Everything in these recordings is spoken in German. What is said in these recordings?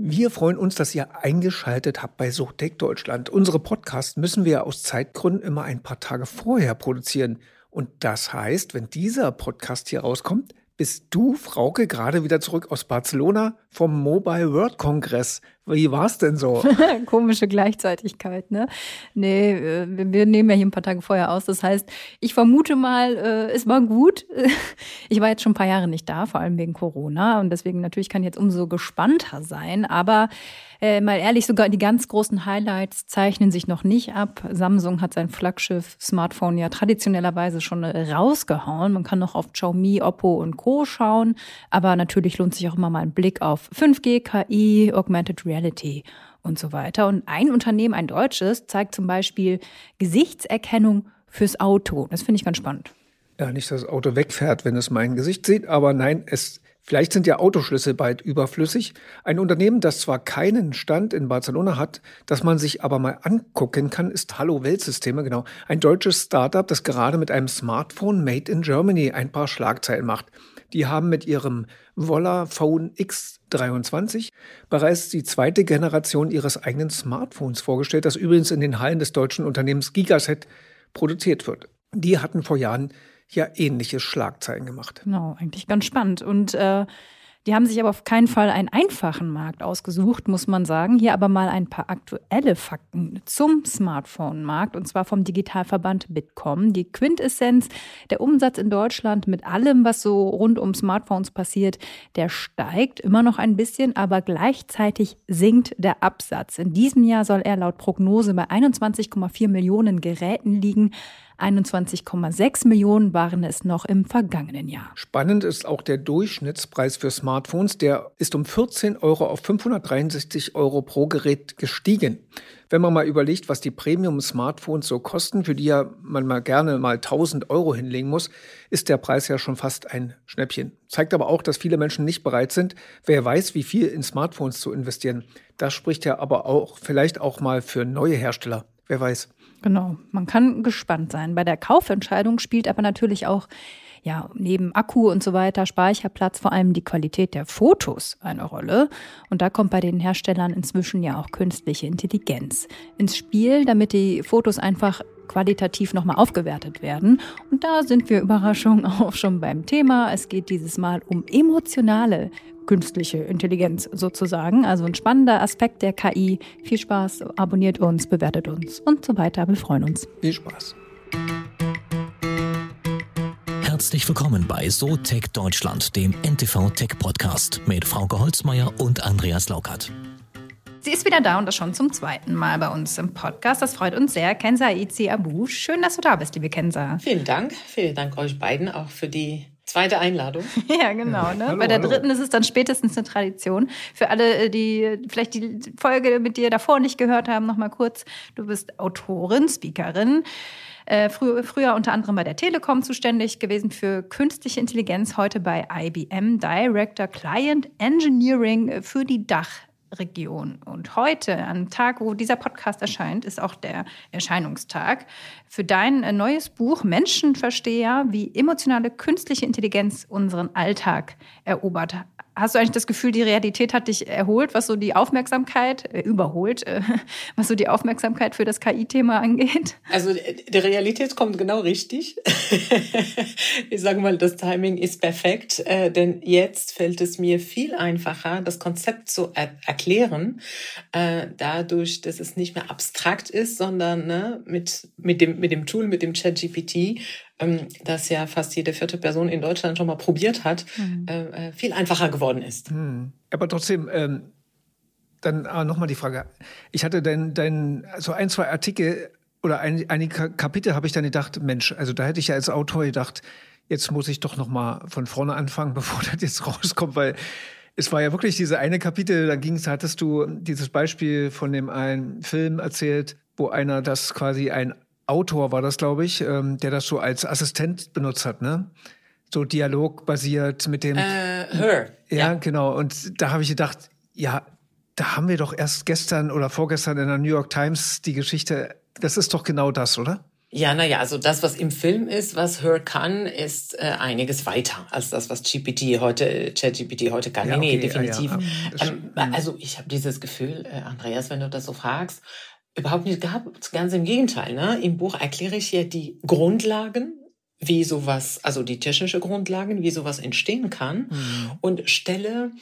Wir freuen uns, dass ihr eingeschaltet habt bei SoTech Deutschland. Unsere Podcasts müssen wir aus Zeitgründen immer ein paar Tage vorher produzieren. Und das heißt, wenn dieser Podcast hier rauskommt, bist du, Frauke, gerade wieder zurück aus Barcelona vom Mobile World Congress. Wie war's denn so? Komische Gleichzeitigkeit, ne? Nee, äh, wir nehmen ja hier ein paar Tage vorher aus. Das heißt, ich vermute mal, äh, es war gut. Ich war jetzt schon ein paar Jahre nicht da, vor allem wegen Corona. Und deswegen natürlich kann ich jetzt umso gespannter sein. Aber äh, mal ehrlich, sogar die ganz großen Highlights zeichnen sich noch nicht ab. Samsung hat sein Flaggschiff-Smartphone ja traditionellerweise schon rausgehauen. Man kann noch auf Xiaomi, Oppo und Co. schauen. Aber natürlich lohnt sich auch immer mal ein Blick auf 5G, KI, Augmented Reality Reality und so weiter. Und ein Unternehmen, ein deutsches, zeigt zum Beispiel Gesichtserkennung fürs Auto. Das finde ich ganz spannend. Ja, nicht, dass das Auto wegfährt, wenn es mein Gesicht sieht, aber nein, es Vielleicht sind ja Autoschlüssel bald überflüssig. Ein Unternehmen, das zwar keinen Stand in Barcelona hat, das man sich aber mal angucken kann, ist Hallo Weltsysteme, genau. Ein deutsches Startup, das gerade mit einem Smartphone Made in Germany ein paar Schlagzeilen macht. Die haben mit ihrem Volla Phone X23 bereits die zweite Generation ihres eigenen Smartphones vorgestellt, das übrigens in den Hallen des deutschen Unternehmens Gigaset produziert wird. Die hatten vor Jahren ja ähnliche Schlagzeilen gemacht. Genau, eigentlich ganz spannend. Und äh, die haben sich aber auf keinen Fall einen einfachen Markt ausgesucht, muss man sagen. Hier aber mal ein paar aktuelle Fakten zum Smartphone-Markt und zwar vom Digitalverband Bitkom. Die Quintessenz, der Umsatz in Deutschland mit allem, was so rund um Smartphones passiert, der steigt immer noch ein bisschen, aber gleichzeitig sinkt der Absatz. In diesem Jahr soll er laut Prognose bei 21,4 Millionen Geräten liegen. 21,6 Millionen waren es noch im vergangenen Jahr. Spannend ist auch der Durchschnittspreis für Smartphones. Der ist um 14 Euro auf 563 Euro pro Gerät gestiegen. Wenn man mal überlegt, was die Premium-Smartphones so kosten, für die ja man mal gerne mal 1000 Euro hinlegen muss, ist der Preis ja schon fast ein Schnäppchen. Zeigt aber auch, dass viele Menschen nicht bereit sind, wer weiß, wie viel in Smartphones zu investieren. Das spricht ja aber auch vielleicht auch mal für neue Hersteller. Wer weiß. Genau, man kann gespannt sein. Bei der Kaufentscheidung spielt aber natürlich auch ja, neben Akku und so weiter, Speicherplatz, vor allem die Qualität der Fotos eine Rolle. Und da kommt bei den Herstellern inzwischen ja auch künstliche Intelligenz ins Spiel, damit die Fotos einfach qualitativ nochmal aufgewertet werden. Und da sind wir Überraschung auch schon beim Thema. Es geht dieses Mal um emotionale künstliche Intelligenz sozusagen. Also ein spannender Aspekt der KI. Viel Spaß, abonniert uns, bewertet uns und so weiter. Wir freuen uns. Viel Spaß. Herzlich willkommen bei So Tech Deutschland, dem NTV Tech Podcast mit Frauke Holzmeier und Andreas Laukert. Sie ist wieder da und das schon zum zweiten Mal bei uns im Podcast. Das freut uns sehr. Kenza Izi Abu, schön, dass du da bist, liebe Kenza. Vielen Dank. Vielen Dank euch beiden auch für die Zweite Einladung. Ja, genau. Ne? Hallo, Bei der hallo. dritten ist es dann spätestens eine Tradition. Für alle, die vielleicht die Folge mit dir davor nicht gehört haben, nochmal kurz. Du bist Autorin, Speakerin. Äh, früher, früher unter anderem bei der Telekom zuständig gewesen für künstliche Intelligenz, heute bei IBM Director Client Engineering für die Dach Region. Und heute, am Tag, wo dieser Podcast erscheint, ist auch der Erscheinungstag für dein äh, neues Buch Menschenversteher, wie emotionale künstliche Intelligenz unseren Alltag erobert Hast du eigentlich das Gefühl, die Realität hat dich erholt, was so die Aufmerksamkeit, äh, überholt, äh, was so die Aufmerksamkeit für das KI-Thema angeht? Also die Realität kommt genau richtig. ich sage mal, das Timing ist perfekt, äh, denn jetzt fällt es mir viel einfacher, das Konzept zu er erklären, äh, dadurch, dass es nicht mehr abstrakt ist, sondern ne, mit, mit, dem, mit dem Tool, mit dem ChatGPT ähm, das ja fast jede vierte Person in Deutschland schon mal probiert hat, mhm. äh, äh viel einfacher geworden ist. Mhm. Aber trotzdem, ähm, dann äh, nochmal die Frage. Ich hatte dein, dein, so ein, zwei Artikel oder ein, einige Kapitel habe ich dann gedacht, Mensch, also da hätte ich ja als Autor gedacht, jetzt muss ich doch nochmal von vorne anfangen, bevor das jetzt rauskommt, weil es war ja wirklich diese eine Kapitel, da ging's, hattest du dieses Beispiel von dem einen Film erzählt, wo einer das quasi ein Autor war das, glaube ich, ähm, der das so als Assistent benutzt hat, ne? So dialogbasiert mit dem. Äh, her. Ja, ja, genau. Und da habe ich gedacht, ja, da haben wir doch erst gestern oder vorgestern in der New York Times die Geschichte. Das ist doch genau das, oder? Ja, naja, also das, was im Film ist, was Her kann, ist äh, einiges weiter als das, was GPT heute, ChatGPT heute kann. Ja, okay, nee, definitiv. Ja, ja. Ähm, also ich habe dieses Gefühl, äh, Andreas, wenn du das so fragst, überhaupt nicht gehabt. Ganz im Gegenteil. Ne? Im Buch erkläre ich ja die Grundlagen, wie sowas, also die technische Grundlagen, wie sowas entstehen kann mhm. und stelle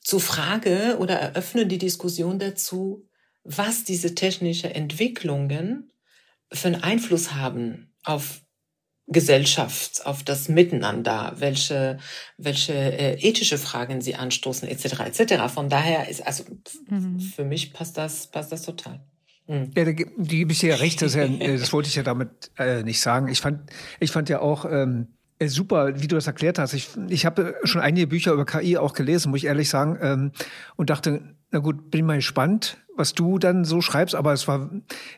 zur Frage oder eröffne die Diskussion dazu, was diese technische Entwicklungen für einen Einfluss haben auf Gesellschaft, auf das Miteinander, welche, welche äh, ethische Fragen sie anstoßen, etc., etc. Von daher ist, also mhm. für mich passt das, passt das total. Mhm. Ja, da, die gebe ich dir ja recht, das, ja, äh, das wollte ich ja damit äh, nicht sagen. Ich fand, ich fand ja auch ähm, äh, super, wie du das erklärt hast. Ich, ich habe schon einige Bücher über KI auch gelesen, muss ich ehrlich sagen, ähm, und dachte, na gut, bin mal gespannt, was du dann so schreibst, aber es war,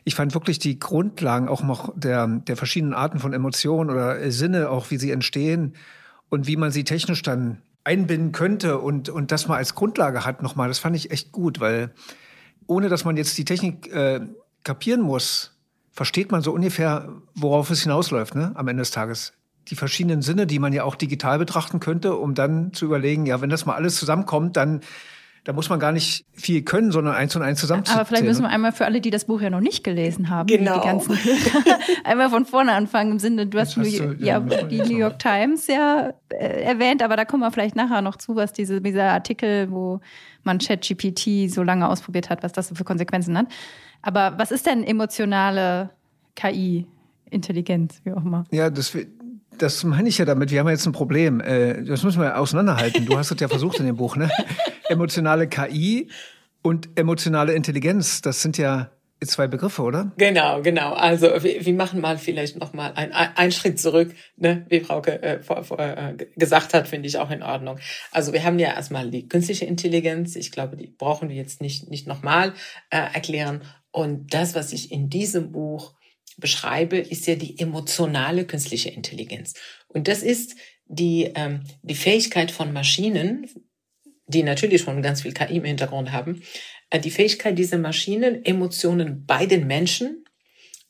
ich fand wirklich die Grundlagen auch noch der, der verschiedenen Arten von Emotionen oder Sinne, auch wie sie entstehen und wie man sie technisch dann einbinden könnte und, und das mal als Grundlage hat nochmal, das fand ich echt gut, weil ohne dass man jetzt die Technik äh, kapieren muss, versteht man so ungefähr, worauf es hinausläuft, ne, am Ende des Tages. Die verschiedenen Sinne, die man ja auch digital betrachten könnte, um dann zu überlegen, ja, wenn das mal alles zusammenkommt, dann da muss man gar nicht viel können, sondern eins und eins zusammen. Aber vielleicht müssen wir einmal für alle, die das Buch ja noch nicht gelesen haben, genau. die ganzen einmal von vorne anfangen im Sinne, du hast, hast du, ja, ja, die New York Times ja äh, erwähnt, aber da kommen wir vielleicht nachher noch zu, was diese, dieser Artikel, wo man ChatGPT so lange ausprobiert hat, was das für Konsequenzen hat. Aber was ist denn emotionale KI? Intelligenz, wie auch immer. Ja, das, das meine ich ja damit. Wir haben jetzt ein Problem. Äh, das müssen wir auseinanderhalten. Du hast es ja versucht in dem Buch, ne? Emotionale KI und emotionale Intelligenz, das sind ja zwei Begriffe, oder? Genau, genau. Also wir, wir machen mal vielleicht noch mal ein, ein Schritt zurück, ne? wie Frauke äh, vor, vor, äh, gesagt hat, finde ich auch in Ordnung. Also wir haben ja erstmal die künstliche Intelligenz. Ich glaube, die brauchen wir jetzt nicht nicht nochmal äh, erklären. Und das, was ich in diesem Buch beschreibe, ist ja die emotionale künstliche Intelligenz. Und das ist die, ähm, die Fähigkeit von Maschinen, die natürlich schon ganz viel KI im Hintergrund haben, äh, die Fähigkeit dieser Maschinen, Emotionen bei den Menschen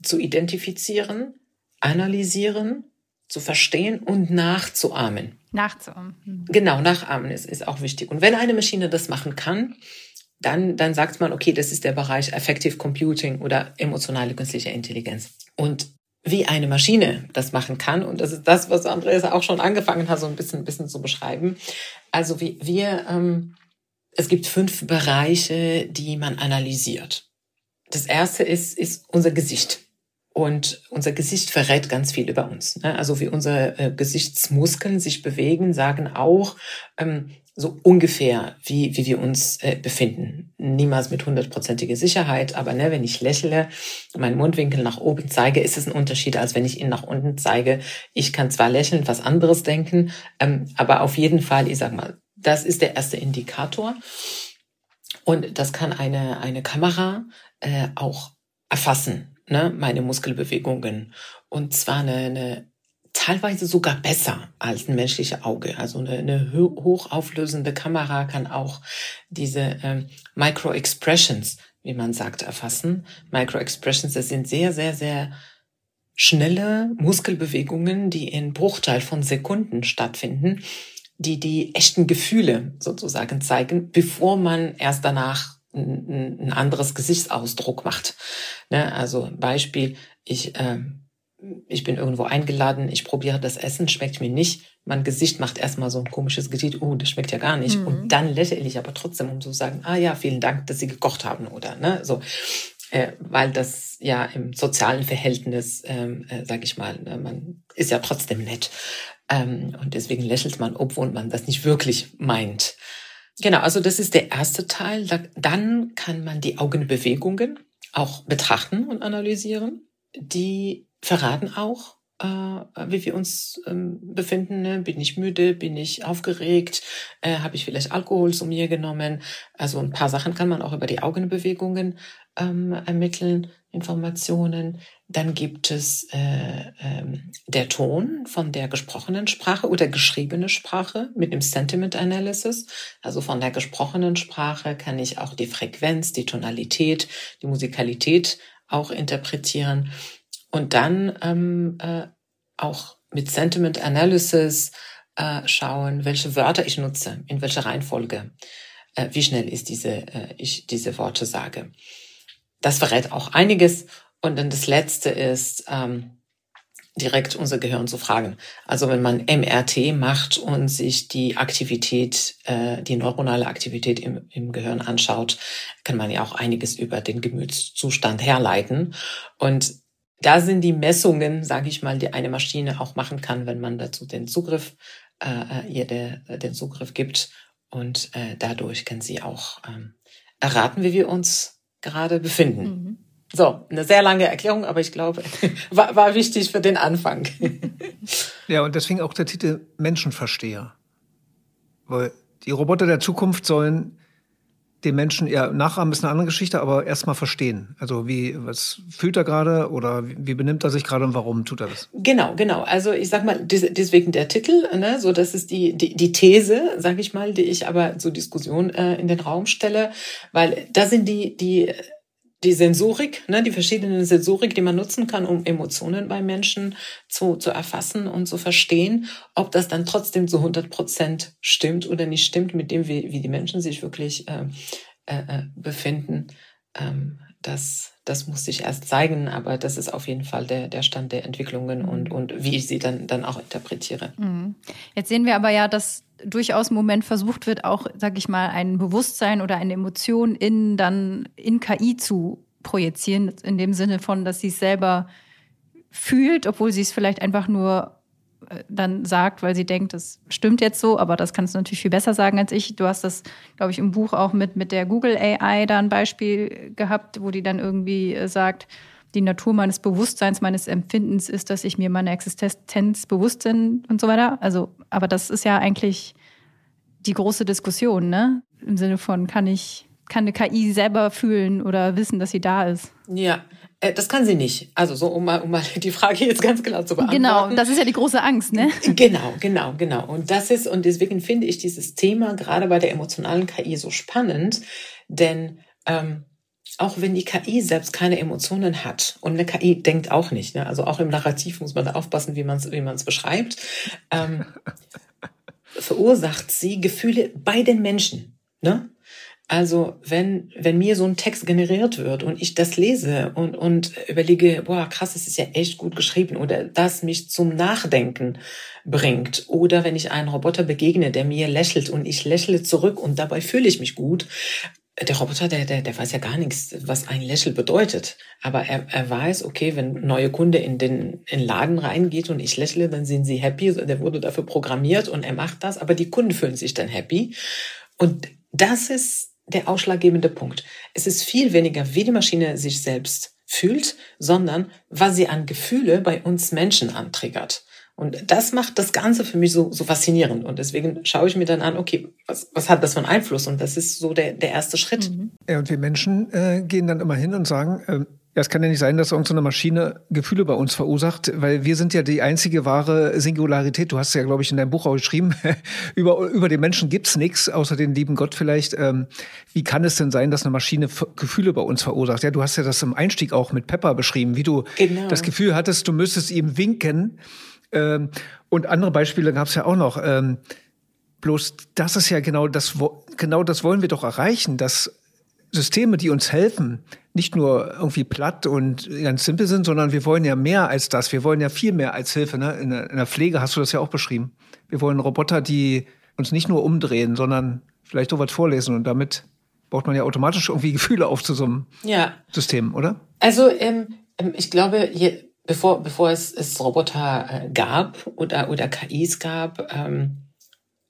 zu identifizieren, analysieren, zu verstehen und nachzuahmen. Nachzuahmen. Hm. Genau, nachahmen ist, ist auch wichtig. Und wenn eine Maschine das machen kann, dann, dann sagt man, okay, das ist der Bereich Effective Computing oder emotionale künstliche Intelligenz. Und wie eine Maschine das machen kann, und das ist das, was Andreas auch schon angefangen hat, so ein bisschen, ein bisschen zu beschreiben. Also wie wir, ähm, es gibt fünf Bereiche, die man analysiert. Das erste ist, ist unser Gesicht. Und unser Gesicht verrät ganz viel über uns. Ne? Also wie unsere äh, Gesichtsmuskeln sich bewegen, sagen auch, ähm, so ungefähr, wie, wie wir uns äh, befinden. Niemals mit hundertprozentiger Sicherheit, aber ne, wenn ich lächle, meinen Mundwinkel nach oben zeige, ist es ein Unterschied, als wenn ich ihn nach unten zeige. Ich kann zwar lächeln, was anderes denken, ähm, aber auf jeden Fall, ich sag mal, das ist der erste Indikator. Und das kann eine, eine Kamera äh, auch erfassen, ne, meine Muskelbewegungen. Und zwar eine, eine teilweise sogar besser als ein menschliches Auge. Also eine, eine hochauflösende Kamera kann auch diese ähm, Micro-Expressions, wie man sagt, erfassen. Micro-Expressions, das sind sehr, sehr, sehr schnelle Muskelbewegungen, die in Bruchteil von Sekunden stattfinden, die die echten Gefühle sozusagen zeigen, bevor man erst danach ein, ein anderes Gesichtsausdruck macht. Ne? Also Beispiel, ich ähm, ich bin irgendwo eingeladen, ich probiere das Essen, schmeckt mir nicht. Mein Gesicht macht erstmal so ein komisches Gesicht, oh, das schmeckt ja gar nicht. Mhm. Und dann lächle ich aber trotzdem, um zu sagen, ah ja, vielen Dank, dass Sie gekocht haben oder ne, so. Äh, weil das ja im sozialen Verhältnis, ähm, äh, sag ich mal, ne, man ist ja trotzdem nett. Ähm, und deswegen lächelt man, obwohl man das nicht wirklich meint. Genau, also das ist der erste Teil. Dann kann man die Augenbewegungen auch betrachten und analysieren. Die verraten auch, äh, wie wir uns ähm, befinden. Ne? Bin ich müde? Bin ich aufgeregt? Äh, Habe ich vielleicht Alkohol zu mir genommen? Also ein paar Sachen kann man auch über die Augenbewegungen ähm, ermitteln, Informationen. Dann gibt es äh, ähm, der Ton von der gesprochenen Sprache oder geschriebene Sprache mit dem Sentiment Analysis. Also von der gesprochenen Sprache kann ich auch die Frequenz, die Tonalität, die Musikalität auch interpretieren. Und dann ähm, äh, auch mit Sentiment Analysis äh, schauen, welche Wörter ich nutze, in welcher Reihenfolge, äh, wie schnell ist diese, äh, ich diese Worte sage. Das verrät auch einiges. Und dann das Letzte ist, ähm, direkt unser Gehirn zu fragen. Also wenn man MRT macht und sich die Aktivität, äh, die neuronale Aktivität im, im Gehirn anschaut, kann man ja auch einiges über den Gemütszustand herleiten. Und da sind die Messungen, sage ich mal, die eine Maschine auch machen kann, wenn man dazu den Zugriff, äh, äh ihr der, den Zugriff gibt. Und äh, dadurch kann sie auch ähm, erraten, wie wir uns gerade befinden. Mhm. So, eine sehr lange Erklärung, aber ich glaube, war, war wichtig für den Anfang. Ja, und deswegen auch der Titel Menschenversteher. Weil die Roboter der Zukunft sollen den Menschen, ja, nachahmen ist eine andere Geschichte, aber erstmal verstehen. Also wie, was fühlt er gerade oder wie benimmt er sich gerade und warum tut er das? Genau, genau. Also ich sag mal, deswegen der Titel, ne, so das ist die, die, die These, sag ich mal, die ich aber zur Diskussion äh, in den Raum stelle, weil da sind die, die die Sensorik, ne, die verschiedenen Sensorik, die man nutzen kann, um Emotionen bei Menschen zu, zu erfassen und zu verstehen, ob das dann trotzdem zu 100 Prozent stimmt oder nicht stimmt, mit dem, wie, wie die Menschen sich wirklich äh, äh, äh, befinden. Ähm, das, das muss sich erst zeigen, aber das ist auf jeden Fall der, der Stand der Entwicklungen und, und wie ich sie dann, dann auch interpretiere. Mhm. Jetzt sehen wir aber ja, dass durchaus im Moment versucht wird, auch, sag ich mal, ein Bewusstsein oder eine Emotion in dann in KI zu projizieren, in dem Sinne von, dass sie es selber fühlt, obwohl sie es vielleicht einfach nur äh, dann sagt, weil sie denkt, das stimmt jetzt so, aber das kannst du natürlich viel besser sagen als ich. Du hast das, glaube ich, im Buch auch mit, mit der Google AI da ein Beispiel gehabt, wo die dann irgendwie äh, sagt, die Natur meines Bewusstseins, meines Empfindens ist, dass ich mir meine Existenz bewusst bin und so weiter. Also, aber das ist ja eigentlich die große Diskussion, ne? Im Sinne von, kann ich, kann eine KI selber fühlen oder wissen, dass sie da ist? Ja, äh, das kann sie nicht. Also so, um mal, um mal die Frage jetzt ganz genau zu beantworten. Genau, das ist ja die große Angst, ne? Genau, genau, genau. Und das ist, und deswegen finde ich dieses Thema gerade bei der emotionalen KI so spannend, denn ähm, auch wenn die KI selbst keine Emotionen hat und eine KI denkt auch nicht, ne? also auch im Narrativ muss man da aufpassen, wie man es wie man's beschreibt, ähm, verursacht sie Gefühle bei den Menschen. Ne? Also wenn, wenn mir so ein Text generiert wird und ich das lese und, und überlege, boah, krass, das ist ja echt gut geschrieben oder das mich zum Nachdenken bringt oder wenn ich einen Roboter begegne, der mir lächelt und ich lächle zurück und dabei fühle ich mich gut, der Roboter, der, der, der weiß ja gar nichts, was ein Lächeln bedeutet. Aber er, er weiß, okay, wenn ein neuer Kunde in den, in den Laden reingeht und ich lächle, dann sind sie happy. Der wurde dafür programmiert und er macht das. Aber die Kunden fühlen sich dann happy. Und das ist der ausschlaggebende Punkt. Es ist viel weniger, wie die Maschine sich selbst fühlt, sondern was sie an Gefühle bei uns Menschen antriggert. Und das macht das Ganze für mich so, so faszinierend. Und deswegen schaue ich mir dann an, okay, was, was hat das für einen Einfluss? Und das ist so der, der erste Schritt. Mhm. Ja, und wir Menschen äh, gehen dann immer hin und sagen, äh, ja, es kann ja nicht sein, dass irgendeine Maschine Gefühle bei uns verursacht, weil wir sind ja die einzige wahre Singularität. Du hast ja, glaube ich, in deinem Buch auch geschrieben, über, über den Menschen gibt's nichts, außer den lieben Gott vielleicht. Ähm, wie kann es denn sein, dass eine Maschine Gefühle bei uns verursacht? Ja, du hast ja das im Einstieg auch mit Pepper beschrieben, wie du genau. das Gefühl hattest, du müsstest ihm winken ähm, und andere Beispiele gab es ja auch noch. Ähm, bloß das ist ja genau das, genau das wollen wir doch erreichen, dass Systeme, die uns helfen, nicht nur irgendwie platt und ganz simpel sind, sondern wir wollen ja mehr als das. Wir wollen ja viel mehr als Hilfe. Ne? In, der, in der Pflege hast du das ja auch beschrieben. Wir wollen Roboter, die uns nicht nur umdrehen, sondern vielleicht so was vorlesen. Und damit baut man ja automatisch irgendwie Gefühle auf zu so einem ja. System, oder? Also ähm, ähm ich glaube, je, bevor, bevor es, es Roboter äh, gab oder, oder KIs gab, ähm,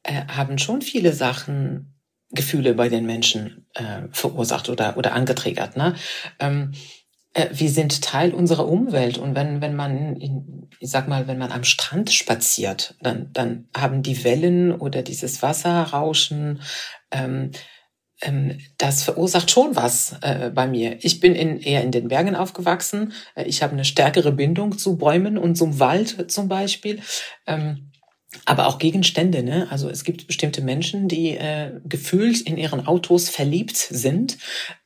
äh, haben schon viele Sachen Gefühle bei den Menschen äh, verursacht oder, oder angetriggert. Ne? Ähm, äh, wir sind Teil unserer Umwelt und wenn, wenn man, in, ich sag mal, wenn man am Strand spaziert, dann, dann haben die Wellen oder dieses Wasserrauschen, ähm, das verursacht schon was äh, bei mir. Ich bin in, eher in den Bergen aufgewachsen. Äh, ich habe eine stärkere Bindung zu Bäumen und zum Wald zum Beispiel. Ähm, aber auch Gegenstände. Ne? Also es gibt bestimmte Menschen, die äh, gefühlt in ihren Autos verliebt sind.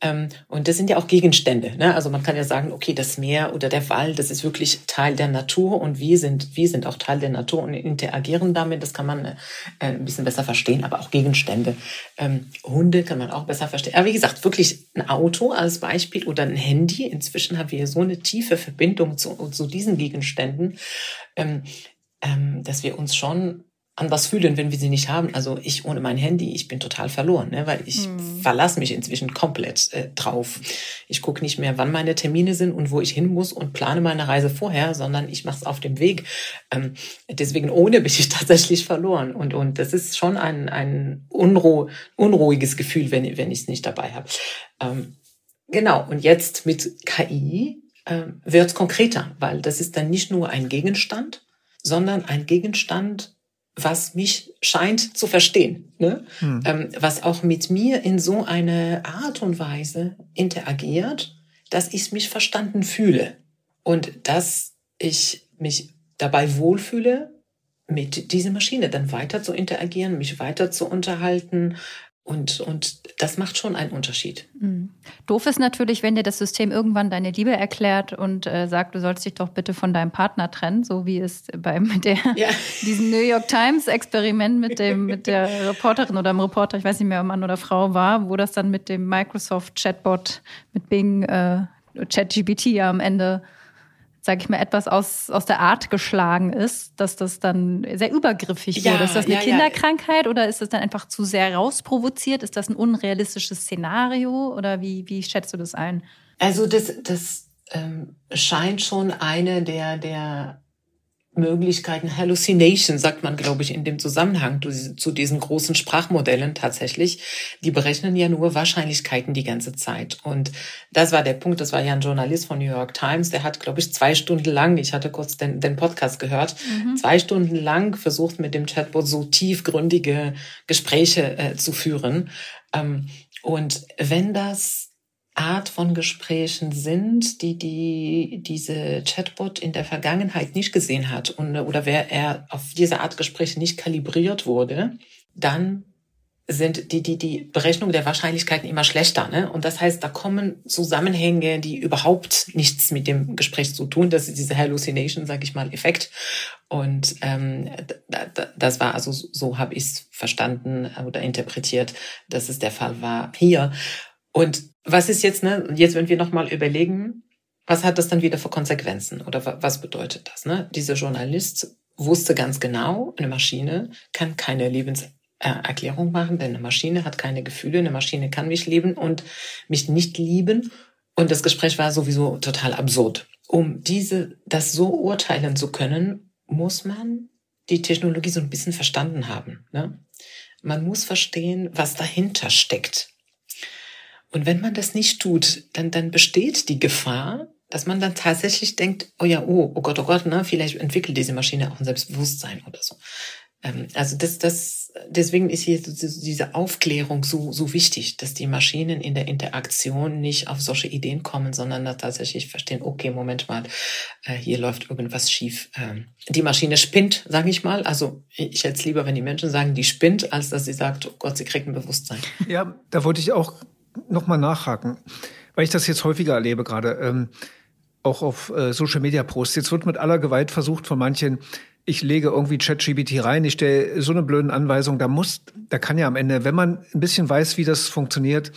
Ähm, und das sind ja auch Gegenstände. Ne? Also man kann ja sagen, okay, das Meer oder der Wald, das ist wirklich Teil der Natur und wir sind, wir sind auch Teil der Natur und interagieren damit. Das kann man äh, ein bisschen besser verstehen, aber auch Gegenstände. Ähm, Hunde kann man auch besser verstehen. Aber wie gesagt, wirklich ein Auto als Beispiel oder ein Handy. Inzwischen haben wir so eine tiefe Verbindung zu, zu diesen Gegenständen. Ähm, ähm, dass wir uns schon an was fühlen, wenn wir sie nicht haben. Also ich ohne mein Handy, ich bin total verloren, ne? weil ich hm. verlasse mich inzwischen komplett äh, drauf. Ich gucke nicht mehr, wann meine Termine sind und wo ich hin muss und plane meine Reise vorher, sondern ich mache es auf dem Weg. Ähm, deswegen ohne bin ich tatsächlich verloren. Und, und das ist schon ein, ein unruh unruhiges Gefühl, wenn, wenn ich es nicht dabei habe. Ähm, genau, und jetzt mit KI äh, wird es konkreter, weil das ist dann nicht nur ein Gegenstand, sondern ein Gegenstand, was mich scheint zu verstehen, ne? Hm. Ähm, was auch mit mir in so eine Art und Weise interagiert, dass ich mich verstanden fühle und dass ich mich dabei wohlfühle, mit dieser Maschine dann weiter zu interagieren, mich weiter zu unterhalten, und, und das macht schon einen Unterschied. Mhm. Doof ist natürlich, wenn dir das System irgendwann deine Liebe erklärt und äh, sagt, du sollst dich doch bitte von deinem Partner trennen, so wie es bei mit der, ja. diesem New York Times Experiment mit dem mit der Reporterin oder dem Reporter, ich weiß nicht mehr, ob Mann oder Frau war, wo das dann mit dem Microsoft Chatbot mit Bing äh, ChatGPT ja am Ende sage ich mal, etwas aus, aus der Art geschlagen ist, dass das dann sehr übergriffig ja, wurde. Ist das eine ja, Kinderkrankheit ja. oder ist das dann einfach zu sehr rausprovoziert? Ist das ein unrealistisches Szenario oder wie, wie schätzt du das ein? Also das, das ähm, scheint schon eine der, der Möglichkeiten, Hallucination sagt man, glaube ich, in dem Zusammenhang zu diesen großen Sprachmodellen tatsächlich. Die berechnen ja nur Wahrscheinlichkeiten die ganze Zeit. Und das war der Punkt, das war ja ein Journalist von New York Times, der hat, glaube ich, zwei Stunden lang, ich hatte kurz den, den Podcast gehört, mhm. zwei Stunden lang versucht, mit dem Chatbot so tiefgründige Gespräche äh, zu führen. Ähm, und wenn das Art von Gesprächen sind, die, die diese Chatbot in der Vergangenheit nicht gesehen hat und, oder wer er auf diese Art Gespräche nicht kalibriert wurde, dann sind die, die, die Berechnung der Wahrscheinlichkeiten immer schlechter. Ne? Und das heißt, da kommen Zusammenhänge, die überhaupt nichts mit dem Gespräch zu tun. Das ist diese Hallucination, sag ich mal, Effekt. Und ähm, das war also so habe ich es verstanden oder interpretiert, dass es der Fall war hier. Und was ist jetzt, ne, jetzt, wenn wir nochmal überlegen, was hat das dann wieder für Konsequenzen oder was bedeutet das? Ne? Dieser Journalist wusste ganz genau, eine Maschine kann keine Lebenserklärung machen, denn eine Maschine hat keine Gefühle, eine Maschine kann mich lieben und mich nicht lieben. Und das Gespräch war sowieso total absurd. Um diese, das so urteilen zu können, muss man die Technologie so ein bisschen verstanden haben. Ne? Man muss verstehen, was dahinter steckt. Und wenn man das nicht tut, dann, dann besteht die Gefahr, dass man dann tatsächlich denkt, oh ja, oh, oh Gott, oh Gott, ne, vielleicht entwickelt diese Maschine auch ein Selbstbewusstsein oder so. Ähm, also das, das, deswegen ist hier diese Aufklärung so, so wichtig, dass die Maschinen in der Interaktion nicht auf solche Ideen kommen, sondern da tatsächlich verstehen, okay, Moment mal, äh, hier läuft irgendwas schief. Ähm, die Maschine spinnt, sage ich mal. Also ich hätte es lieber, wenn die Menschen sagen, die spinnt, als dass sie sagt, oh Gott, sie kriegt ein Bewusstsein. Ja, da wollte ich auch nochmal nachhaken, weil ich das jetzt häufiger erlebe gerade, ähm, auch auf äh, Social Media Posts. Jetzt wird mit aller Gewalt versucht von manchen, ich lege irgendwie ChatGPT rein, ich stelle so eine blöden Anweisung, da muss, da kann ja am Ende, wenn man ein bisschen weiß, wie das funktioniert,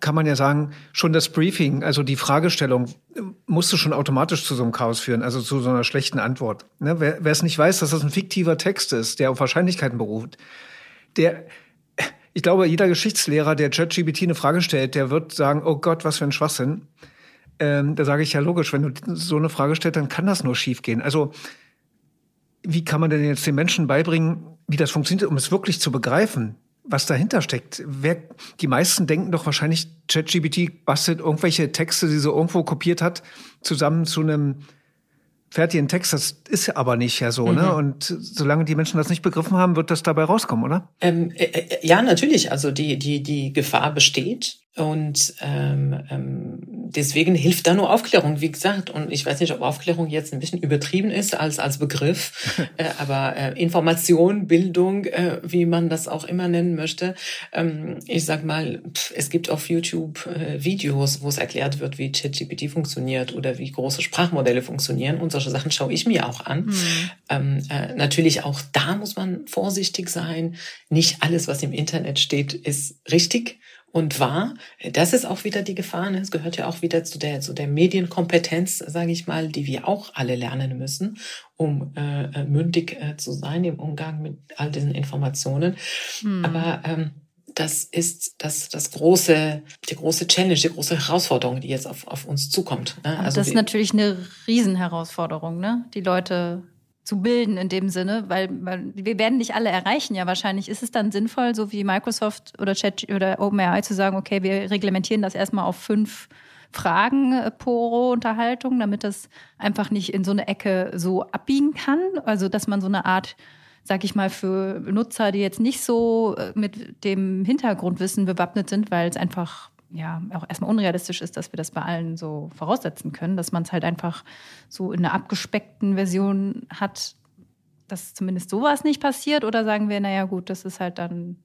kann man ja sagen, schon das Briefing, also die Fragestellung, musste schon automatisch zu so einem Chaos führen, also zu so einer schlechten Antwort. Ne? Wer, wer es nicht weiß, dass das ein fiktiver Text ist, der auf Wahrscheinlichkeiten beruht, der, ich glaube, jeder Geschichtslehrer, der ChatGPT eine Frage stellt, der wird sagen, oh Gott, was für ein Schwachsinn. Ähm, da sage ich ja logisch, wenn du so eine Frage stellst, dann kann das nur schiefgehen. Also wie kann man denn jetzt den Menschen beibringen, wie das funktioniert, um es wirklich zu begreifen, was dahinter steckt? Wer, die meisten denken doch wahrscheinlich, ChatGPT bastelt irgendwelche Texte, die sie irgendwo kopiert hat, zusammen zu einem fertigen Text. Das ist aber nicht ja so, ne? mhm. ne? Und solange die Menschen das nicht begriffen haben, wird das dabei rauskommen, oder? Ähm, äh, äh, ja, natürlich. Also die, die, die Gefahr besteht. Und ähm, ähm, deswegen hilft da nur Aufklärung, wie gesagt. Und ich weiß nicht, ob Aufklärung jetzt ein bisschen übertrieben ist als, als Begriff, äh, aber äh, Information, Bildung, äh, wie man das auch immer nennen möchte. Ähm, ich sag mal, pff, es gibt auf YouTube äh, Videos, wo es erklärt wird, wie ChatGPT funktioniert oder wie große Sprachmodelle funktionieren. Und solche Sachen schaue ich mir auch an. Mhm. Ähm, äh, natürlich auch da muss man vorsichtig sein. Nicht alles, was im Internet steht, ist richtig und wahr. Das ist auch wieder die Gefahr. Ne? Es gehört ja auch wieder zu der, zu der Medienkompetenz, sage ich mal, die wir auch alle lernen müssen, um äh, äh, mündig äh, zu sein im Umgang mit all diesen Informationen. Hm. Aber ähm, das ist das, das große, die große Challenge, die große Herausforderung, die jetzt auf, auf uns zukommt. Ne? Also das ist natürlich eine Riesenherausforderung, ne? Die Leute zu bilden in dem Sinne, weil, weil wir werden nicht alle erreichen. Ja, wahrscheinlich ist es dann sinnvoll, so wie Microsoft oder Chat oder OpenAI zu sagen, okay, wir reglementieren das erstmal auf fünf Fragen äh, pro Unterhaltung, damit das einfach nicht in so eine Ecke so abbiegen kann. Also, dass man so eine Art sag ich mal, für Nutzer, die jetzt nicht so äh, mit dem Hintergrundwissen bewappnet sind, weil es einfach ja auch erstmal unrealistisch ist, dass wir das bei allen so voraussetzen können, dass man es halt einfach so in einer abgespeckten Version hat, dass zumindest sowas nicht passiert? Oder sagen wir, naja, gut, das ist halt dann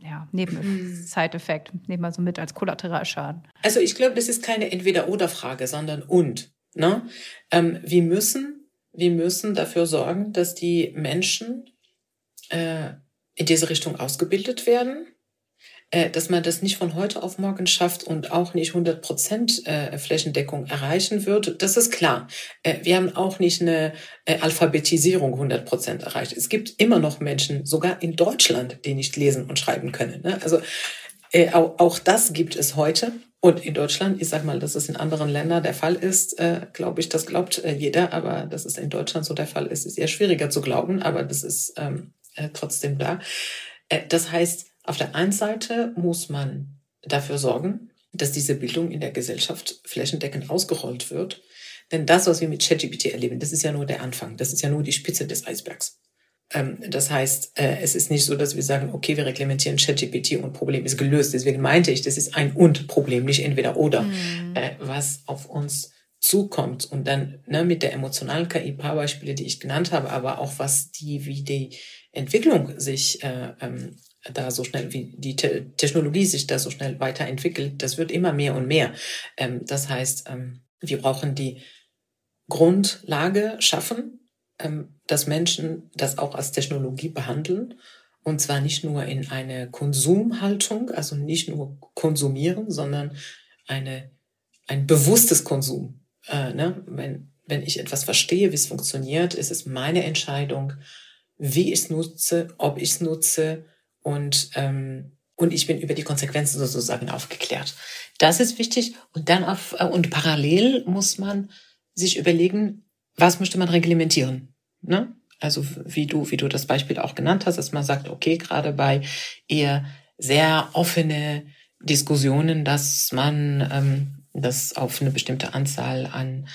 ja, neben hm. Side-Effekt, nehmen wir so mit als Kollateralschaden. Also ich glaube, das ist keine Entweder-Oder-Frage, sondern und. Ne? Ähm, wir, müssen, wir müssen dafür sorgen, dass die Menschen äh, in diese Richtung ausgebildet werden dass man das nicht von heute auf morgen schafft und auch nicht 100 Prozent äh, Flächendeckung erreichen wird, das ist klar. Äh, wir haben auch nicht eine Alphabetisierung 100 Prozent erreicht. Es gibt immer noch Menschen, sogar in Deutschland, die nicht lesen und schreiben können. Ne? Also auch das gibt es heute. Und in Deutschland, ich sage mal, dass es in anderen Ländern der Fall ist, äh, glaube ich, das glaubt äh, jeder, aber dass es in Deutschland so der Fall ist, ist eher schwieriger zu glauben, aber das ist ähm, äh, trotzdem da. Äh, das heißt, auf der einen Seite muss man dafür sorgen, dass diese Bildung in der Gesellschaft flächendeckend ausgerollt wird. Denn das, was wir mit ChatGPT erleben, das ist ja nur der Anfang. Das ist ja nur die Spitze des Eisbergs. Ähm, das heißt, äh, es ist nicht so, dass wir sagen, okay, wir reglementieren ChatGPT und Problem ist gelöst. Deswegen meinte ich, das ist ein und-Problem, nicht entweder oder, mhm. Was auf uns zukommt. Und dann ne, mit der emotionalen KI, paar Beispiele, die ich genannt habe, aber auch was die, wie die Entwicklung sich äh, ähm, da so schnell, wie die Te Technologie sich da so schnell weiterentwickelt, das wird immer mehr und mehr. Ähm, das heißt, ähm, wir brauchen die Grundlage schaffen, ähm, dass Menschen das auch als Technologie behandeln. Und zwar nicht nur in eine Konsumhaltung, also nicht nur konsumieren, sondern eine, ein bewusstes Konsum. Äh, ne? wenn, wenn ich etwas verstehe, wie es funktioniert, ist es meine Entscheidung, wie ich es nutze, ob ich es nutze, und, ähm, und ich bin über die Konsequenzen sozusagen aufgeklärt. Das ist wichtig. Und dann auf, äh, und parallel muss man sich überlegen, was möchte man reglementieren? Ne? Also wie du, wie du das Beispiel auch genannt hast, dass man sagt, okay, gerade bei eher sehr offene Diskussionen, dass man ähm, das auf eine bestimmte Anzahl an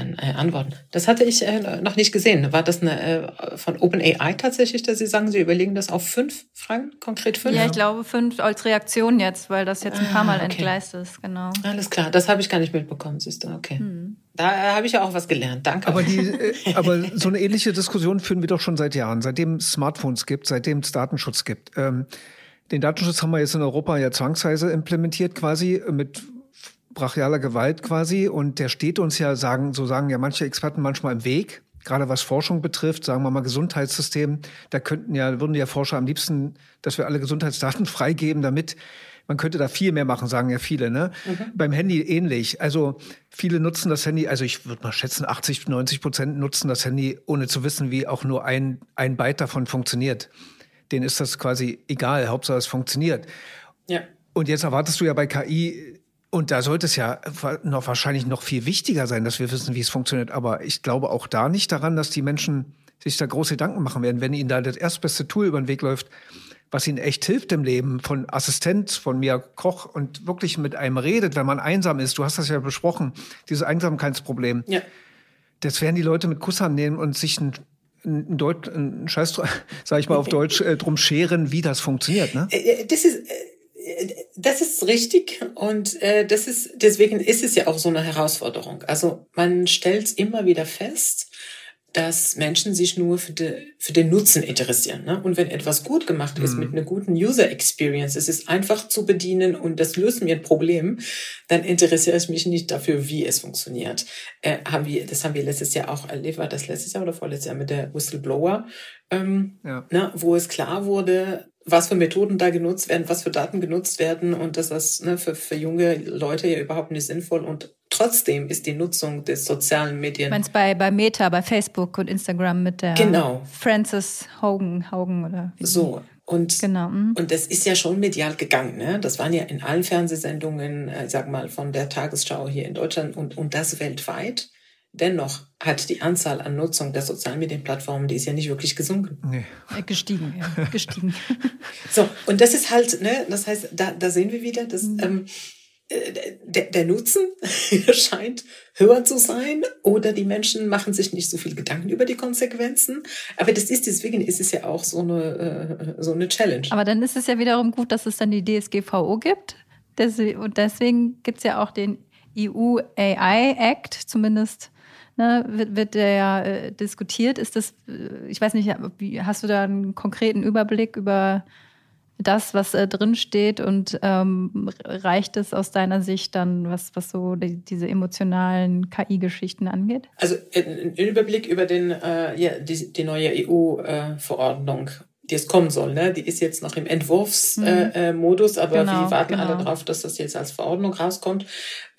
an äh, Antworten. Das hatte ich äh, noch nicht gesehen. War das eine äh, von OpenAI tatsächlich, dass Sie sagen, Sie überlegen das auf fünf Fragen, konkret fünf? Ja, ich glaube fünf als Reaktion jetzt, weil das jetzt ein paar Mal ah, okay. entgleist ist, genau. Alles klar, das habe ich gar nicht mitbekommen, siehst du, okay. Hm. Da äh, habe ich ja auch was gelernt, danke. Aber, die, äh, aber so eine ähnliche Diskussion führen wir doch schon seit Jahren, seitdem es Smartphones gibt, seitdem es Datenschutz gibt. Ähm, den Datenschutz haben wir jetzt in Europa ja zwangsweise implementiert quasi mit brachialer Gewalt quasi. Und der steht uns ja, sagen, so sagen ja manche Experten manchmal im Weg. Gerade was Forschung betrifft, sagen wir mal Gesundheitssystem, da könnten ja, würden ja Forscher am liebsten, dass wir alle Gesundheitsdaten freigeben, damit man könnte da viel mehr machen, sagen ja viele. Ne? Mhm. Beim Handy ähnlich. Also viele nutzen das Handy, also ich würde mal schätzen, 80, 90 Prozent nutzen das Handy, ohne zu wissen, wie auch nur ein, ein Byte davon funktioniert. Denen ist das quasi egal, Hauptsache es funktioniert. Ja. Und jetzt erwartest du ja bei KI und da sollte es ja noch wahrscheinlich noch viel wichtiger sein, dass wir wissen, wie es funktioniert. Aber ich glaube auch da nicht daran, dass die Menschen sich da große Gedanken machen werden, wenn ihnen da das erstbeste Tool über den Weg läuft, was ihnen echt hilft im Leben, von Assistenz, von mir Koch und wirklich mit einem redet, wenn man einsam ist. Du hast das ja besprochen, dieses Einsamkeitsproblem. Ja. Das werden die Leute mit Kusshand nehmen und sich ein ein, Deut ein Scheiß, sag ich mal auf Deutsch, äh, drum scheren, wie das funktioniert, ne? Äh, äh, das ist, das ist richtig und äh, das ist deswegen ist es ja auch so eine Herausforderung. Also man stellt immer wieder fest, dass Menschen sich nur für, de, für den Nutzen interessieren. Ne? Und wenn etwas gut gemacht ist mhm. mit einer guten User Experience, es ist einfach zu bedienen und das löst mir ein Problem, dann interessiere ich mich nicht dafür, wie es funktioniert. Äh, haben wir, das haben wir letztes Jahr auch erlebt, war das letztes Jahr oder vorletztes Jahr mit der Whistleblower, ähm, ja. ne, wo es klar wurde, was für Methoden da genutzt werden, was für Daten genutzt werden und dass das ne, für, für junge Leute ja überhaupt nicht sinnvoll und trotzdem ist die Nutzung des sozialen Medien. Meinst bei, bei Meta, bei Facebook und Instagram mit der genau. Frances Hogan, Hogan oder wie So. Und, genau. Mhm. und das ist ja schon medial gegangen. Ne? Das waren ja in allen Fernsehsendungen, äh, sag mal, von der Tagesschau hier in Deutschland und, und das weltweit. Dennoch hat die Anzahl an Nutzung der sozialen Medienplattformen, die ist ja nicht wirklich gesunken. Nee. Äh, gestiegen, ja, gestiegen. so, und das ist halt, ne, das heißt, da, da sehen wir wieder, dass mhm. ähm, äh, der, der Nutzen scheint höher zu sein oder die Menschen machen sich nicht so viel Gedanken über die Konsequenzen. Aber das ist deswegen ist es ja auch so eine, äh, so eine Challenge. Aber dann ist es ja wiederum gut, dass es dann die DSGVO gibt. Und deswegen gibt es ja auch den EU AI Act, zumindest ne, wird, wird der ja äh, diskutiert. Ist das, äh, ich weiß nicht, wie, hast du da einen konkreten Überblick über das, was äh, drin steht und ähm, reicht es aus deiner Sicht dann, was, was so die, diese emotionalen KI-Geschichten angeht? Also äh, ein Überblick über den, äh, ja, die, die neue EU-Verordnung. Äh, die es kommen soll, ne? Die ist jetzt noch im Entwurfsmodus, mhm. äh, aber genau, wir warten genau. alle darauf, dass das jetzt als Verordnung rauskommt.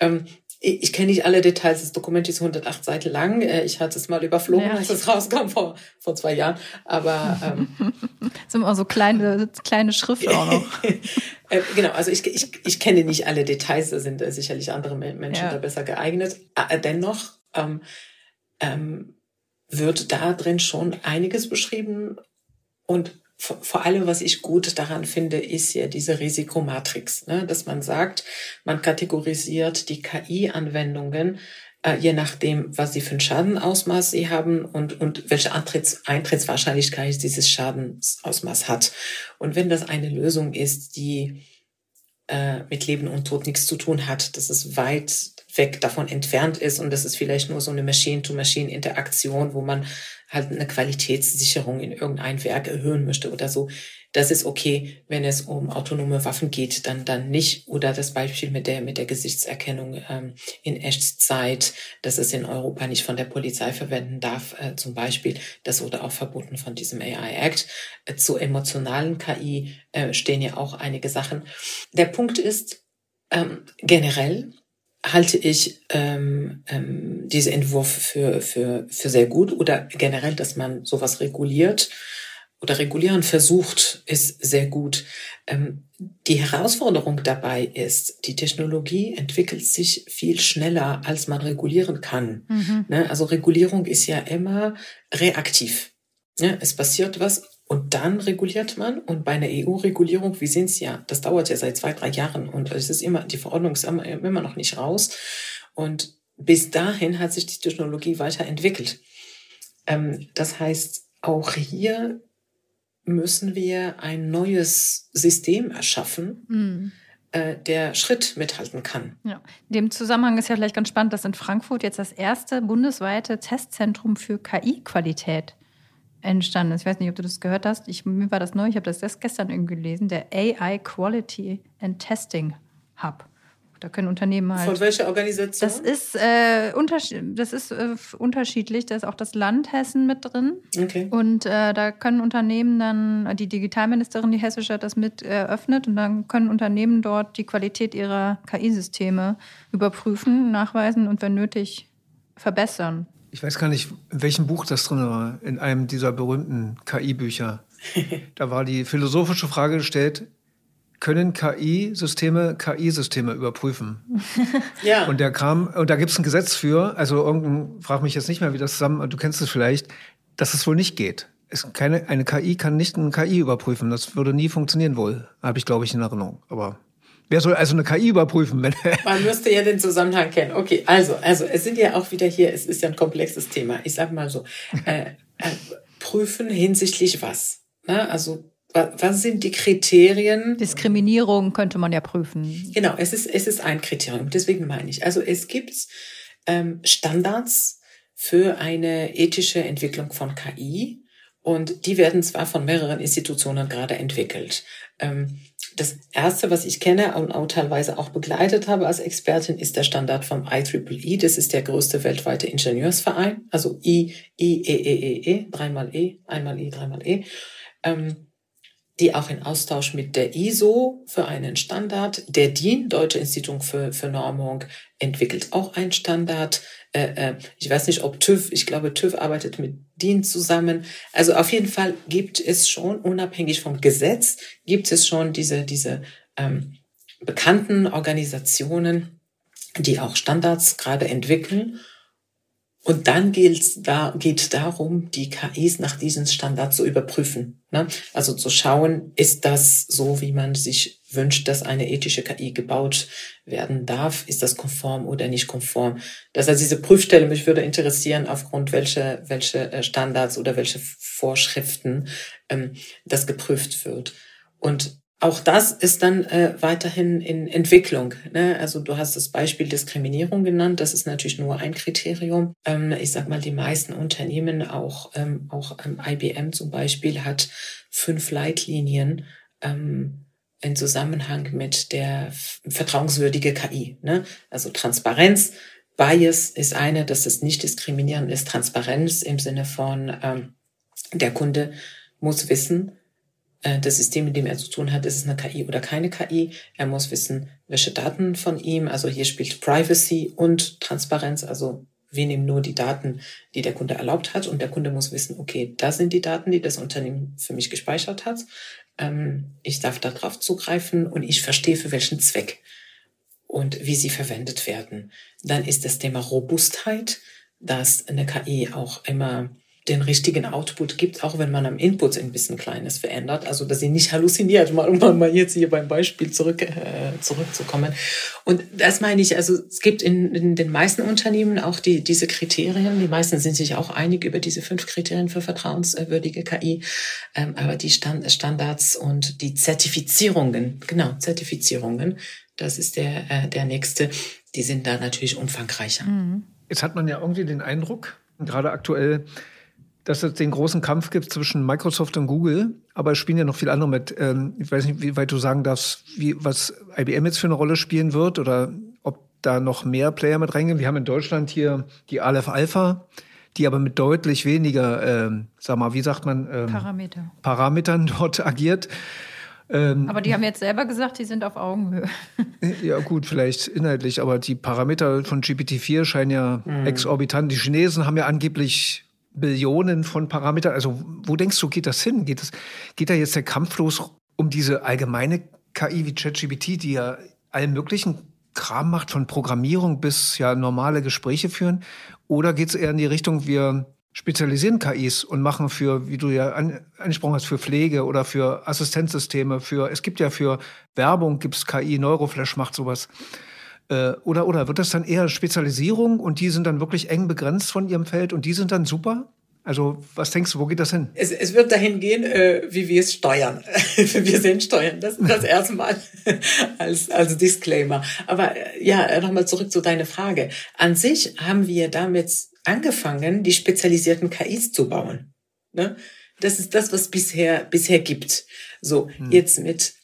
Ähm, ich kenne nicht alle Details. Das Dokument ist 108 Seiten lang. Äh, ich hatte es mal überflogen, ja. als es rauskam vor, vor zwei Jahren. Aber ähm, sind auch so kleine, kleine Schrift auch noch. äh, genau, also ich, ich, ich kenne nicht alle Details. Da sind äh, sicherlich andere Menschen ja. da besser geeignet. Äh, dennoch ähm, ähm, wird da drin schon einiges beschrieben und vor allem, was ich gut daran finde, ist ja diese Risikomatrix, ne? dass man sagt, man kategorisiert die KI-Anwendungen äh, je nachdem, was sie für ein Schadenausmaß sie haben und, und welche Antritts Eintrittswahrscheinlichkeit dieses Schadensausmaß hat. Und wenn das eine Lösung ist, die äh, mit Leben und Tod nichts zu tun hat, dass es weit weg davon entfernt ist und das ist vielleicht nur so eine Machine-to-Machine-Interaktion, wo man halt eine Qualitätssicherung in irgendein Werk erhöhen möchte oder so. Das ist okay, wenn es um autonome Waffen geht, dann dann nicht. Oder das Beispiel mit der mit der Gesichtserkennung ähm, in Echtzeit, dass es in Europa nicht von der Polizei verwenden darf, äh, zum Beispiel. Das wurde auch verboten von diesem AI Act. Äh, zu emotionalen KI äh, stehen ja auch einige Sachen. Der Punkt ist ähm, generell halte ich ähm, ähm, diesen Entwurf für, für, für sehr gut oder generell, dass man sowas reguliert oder regulieren versucht, ist sehr gut. Ähm, die Herausforderung dabei ist, die Technologie entwickelt sich viel schneller, als man regulieren kann. Mhm. Ne? Also Regulierung ist ja immer reaktiv. Ne? Es passiert was und dann reguliert man. Und bei einer EU-Regulierung, wir sehen es ja, das dauert ja seit zwei, drei Jahren und es ist immer, die Verordnung ist immer, immer noch nicht raus. Und bis dahin hat sich die Technologie weiterentwickelt. Ähm, das heißt, auch hier müssen wir ein neues System erschaffen, mhm. äh, der Schritt mithalten kann. Ja. In dem Zusammenhang ist ja vielleicht ganz spannend, dass in Frankfurt jetzt das erste bundesweite Testzentrum für KI-Qualität entstanden ist. Ich weiß nicht, ob du das gehört hast. Ich, mir war das neu, ich habe das erst gestern irgendwie gelesen. Der AI Quality and Testing Hub. Da können Unternehmen halt. Von welcher Organisation? Das ist, äh, unterschied das ist äh, unterschiedlich. Da ist auch das Land Hessen mit drin. Okay. Und äh, da können Unternehmen dann, die Digitalministerin, die Hessische, hat das mit eröffnet. Und dann können Unternehmen dort die Qualität ihrer KI-Systeme überprüfen, nachweisen und wenn nötig verbessern ich weiß gar nicht, in welchem Buch das drin war, in einem dieser berühmten KI-Bücher. da war die philosophische Frage gestellt, können KI-Systeme KI-Systeme überprüfen? ja. Und der kam, und da gibt es ein Gesetz für, also irgendein, frag mich jetzt nicht mehr, wie das zusammen, du kennst es vielleicht, dass es wohl nicht geht. Es keine, eine KI kann nicht eine KI überprüfen. Das würde nie funktionieren wohl. Habe ich, glaube ich, in Erinnerung. Aber Wer soll also eine KI überprüfen? Wenn Man müsste ja den Zusammenhang kennen. Okay, also, also es sind ja auch wieder hier, es ist ja ein komplexes Thema. Ich sage mal so, äh, äh, prüfen hinsichtlich was? Na, also was sind die Kriterien? Diskriminierung könnte man ja prüfen. Genau, es ist, es ist ein Kriterium. Deswegen meine ich. Also es gibt ähm, Standards für eine ethische Entwicklung von KI und die werden zwar von mehreren Institutionen gerade entwickelt. Ähm, das erste, was ich kenne und auch teilweise auch begleitet habe als Expertin, ist der Standard vom IEEE. Das ist der größte weltweite Ingenieursverein. Also I, I, E, E, E, E, dreimal E, einmal I, dreimal E. Ähm, die auch in Austausch mit der ISO für einen Standard. Der DIN, Deutsche Institut für, für Normung, entwickelt auch einen Standard. Äh, äh, ich weiß nicht, ob TÜV, ich glaube, TÜV arbeitet mit DIN zusammen. Also auf jeden Fall gibt es schon, unabhängig vom Gesetz, gibt es schon diese, diese ähm, bekannten Organisationen, die auch Standards gerade entwickeln und dann gilt da, geht darum, die KIs nach diesen Standards zu überprüfen. Ne? Also zu schauen, ist das so, wie man sich wünscht, dass eine ethische KI gebaut werden darf? Ist das konform oder nicht konform? Das heißt, diese Prüfstelle, mich würde interessieren, aufgrund welche, welche äh, Standards oder welche Vorschriften ähm, das geprüft wird. Und auch das ist dann äh, weiterhin in Entwicklung. Ne? Also du hast das Beispiel Diskriminierung genannt. Das ist natürlich nur ein Kriterium. Ähm, ich sag mal, die meisten Unternehmen, auch ähm, auch ähm, IBM zum Beispiel, hat fünf Leitlinien ähm, in Zusammenhang mit der vertrauenswürdige KI. Ne? Also Transparenz, Bias ist eine, dass es nicht diskriminierend ist. Transparenz im Sinne von ähm, der Kunde muss wissen, äh, das System, mit dem er zu tun hat, ist es eine KI oder keine KI. Er muss wissen, welche Daten von ihm, also hier spielt Privacy und Transparenz, also wir nehmen nur die Daten, die der Kunde erlaubt hat und der Kunde muss wissen, okay, das sind die Daten, die das Unternehmen für mich gespeichert hat. Ähm, ich darf darauf zugreifen und ich verstehe, für welchen Zweck und wie sie verwendet werden. Dann ist das Thema Robustheit, dass eine KI auch immer den richtigen Output gibt, auch wenn man am Input ein bisschen Kleines verändert. Also, dass sie nicht halluziniert, mal, um mal jetzt hier beim Beispiel zurück, äh, zurückzukommen. Und das meine ich, also es gibt in, in den meisten Unternehmen auch die, diese Kriterien. Die meisten sind sich auch einig über diese fünf Kriterien für vertrauenswürdige KI. Ähm, aber die Stand, Standards und die Zertifizierungen, genau, Zertifizierungen, das ist der, äh, der nächste, die sind da natürlich umfangreicher. Mhm. Jetzt hat man ja irgendwie den Eindruck, gerade aktuell, dass es den großen Kampf gibt zwischen Microsoft und Google, aber es spielen ja noch viele andere mit. Ähm, ich weiß nicht, wie weit du sagen darfst, wie, was IBM jetzt für eine Rolle spielen wird oder ob da noch mehr Player mit reingehen. Wir haben in Deutschland hier die Aleph Alpha, die aber mit deutlich weniger, ähm, sag mal, wie sagt man, ähm, Parameter. Parametern dort agiert. Ähm, aber die haben jetzt selber gesagt, die sind auf Augenhöhe. Ja, gut, vielleicht inhaltlich, aber die Parameter von GPT-4 scheinen ja mhm. exorbitant. Die Chinesen haben ja angeblich Billionen von Parametern. Also wo denkst du, geht das hin? Geht, das, geht da jetzt der Kampf los um diese allgemeine KI wie ChatGPT, die ja allen möglichen Kram macht, von Programmierung bis ja normale Gespräche führen? Oder geht es eher in die Richtung, wir spezialisieren KIs und machen für, wie du ja angesprochen hast, für Pflege oder für Assistenzsysteme, für, es gibt ja für Werbung gibt's KI, Neuroflash macht sowas. Äh, oder, oder wird das dann eher Spezialisierung und die sind dann wirklich eng begrenzt von ihrem Feld und die sind dann super? Also, was denkst du, wo geht das hin? Es, es wird dahin gehen, äh, wie wir es steuern. wir sind steuern. Das ist das erste Mal als, als Disclaimer. Aber äh, ja, nochmal zurück zu deiner Frage. An sich haben wir damit angefangen, die spezialisierten KIs zu bauen. Ne? Das ist das, was bisher, bisher gibt. So, hm. jetzt mit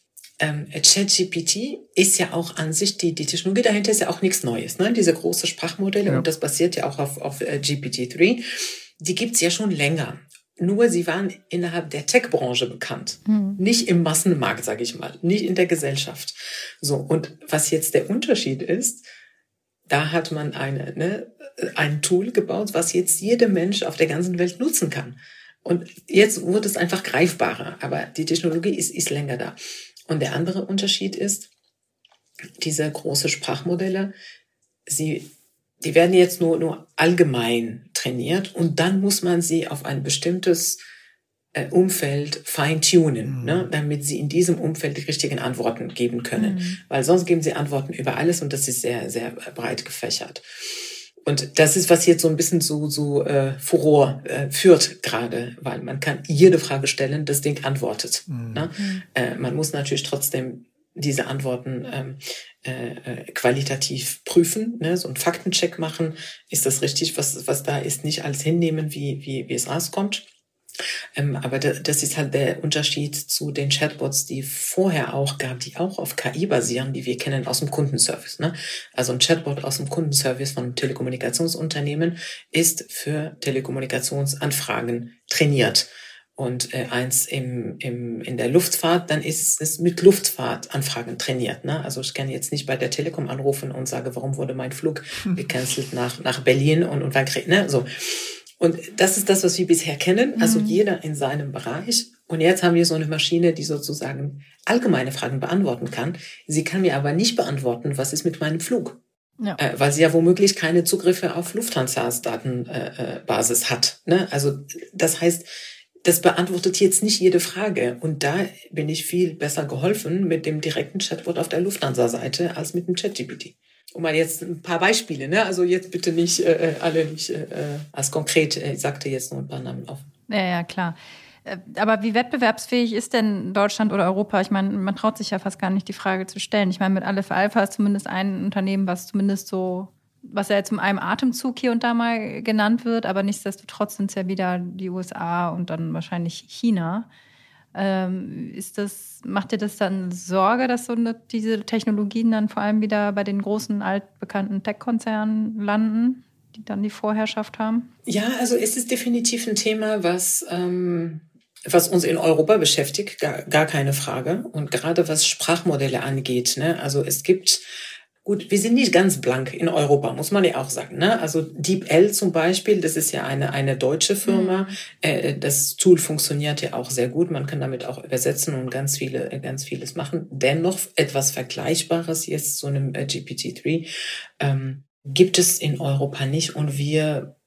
ähm, ChatGPT ist ja auch an sich, die, die Technologie dahinter ist ja auch nichts Neues. Ne? Diese große Sprachmodelle, ja. und das basiert ja auch auf, auf äh, GPT-3, die gibt's ja schon länger. Nur sie waren innerhalb der Tech-Branche bekannt, mhm. nicht im Massenmarkt, sage ich mal, nicht in der Gesellschaft. So und was jetzt der Unterschied ist, da hat man eine, ne, ein Tool gebaut, was jetzt jeder Mensch auf der ganzen Welt nutzen kann. Und jetzt wird es einfach greifbarer, aber die Technologie ist, ist länger da. Und der andere Unterschied ist, diese große Sprachmodelle, sie, die werden jetzt nur, nur allgemein trainiert und dann muss man sie auf ein bestimmtes äh, Umfeld feintunen, mhm. ne, damit sie in diesem Umfeld die richtigen Antworten geben können. Mhm. Weil sonst geben sie Antworten über alles und das ist sehr, sehr breit gefächert. Und das ist, was jetzt so ein bisschen so, so äh, Furor äh, führt gerade, weil man kann jede Frage stellen, das Ding antwortet. Mhm. Ne? Äh, man muss natürlich trotzdem diese Antworten ähm, äh, äh, qualitativ prüfen, ne? so einen Faktencheck machen. Ist das richtig, was, was da ist, nicht alles hinnehmen, wie, wie, wie es rauskommt. Ähm, aber das ist halt der Unterschied zu den Chatbots, die vorher auch gab, die auch auf KI basieren, die wir kennen aus dem Kundenservice. Ne? Also ein Chatbot aus dem Kundenservice von einem Telekommunikationsunternehmen ist für Telekommunikationsanfragen trainiert. Und äh, eins im, im, in der Luftfahrt, dann ist es mit Luftfahrtanfragen trainiert. Ne? Also ich kann jetzt nicht bei der Telekom anrufen und sage, warum wurde mein Flug gecancelt nach, nach Berlin und, und wann ne? so. Und das ist das, was wir bisher kennen, also mhm. jeder in seinem Bereich. Und jetzt haben wir so eine Maschine, die sozusagen allgemeine Fragen beantworten kann. Sie kann mir aber nicht beantworten, was ist mit meinem Flug. Ja. Äh, weil sie ja womöglich keine Zugriffe auf Lufthansa's Datenbasis äh, hat. Ne? Also das heißt, das beantwortet jetzt nicht jede Frage. Und da bin ich viel besser geholfen mit dem direkten Chatbot auf der Lufthansa-Seite als mit dem ChatGPT um mal jetzt ein paar Beispiele, ne? Also jetzt bitte nicht äh, äh alle nicht äh, äh, als konkret, äh, ich sagte jetzt nur ein paar Namen auf. Ja, ja, klar. Aber wie wettbewerbsfähig ist denn Deutschland oder Europa? Ich meine, man traut sich ja fast gar nicht, die Frage zu stellen. Ich meine, mit für Alpha ist zumindest ein Unternehmen, was zumindest so, was ja jetzt in einem Atemzug hier und da mal genannt wird, aber nichtsdestotrotz sind es ja wieder die USA und dann wahrscheinlich China. Ähm, ist das, macht dir das dann Sorge, dass so eine, diese Technologien dann vor allem wieder bei den großen altbekannten Tech-Konzernen landen, die dann die Vorherrschaft haben? Ja, also ist es definitiv ein Thema, was ähm, was uns in Europa beschäftigt, gar, gar keine Frage. Und gerade was Sprachmodelle angeht, ne, also es gibt Gut, wir sind nicht ganz blank in Europa, muss man ja auch sagen. Ne? Also DeepL zum Beispiel, das ist ja eine, eine deutsche Firma. Mhm. Äh, das Tool funktioniert ja auch sehr gut. Man kann damit auch übersetzen und ganz viele, ganz vieles machen. Dennoch etwas Vergleichbares jetzt zu einem äh, GPT-3 ähm, gibt es in Europa nicht und wir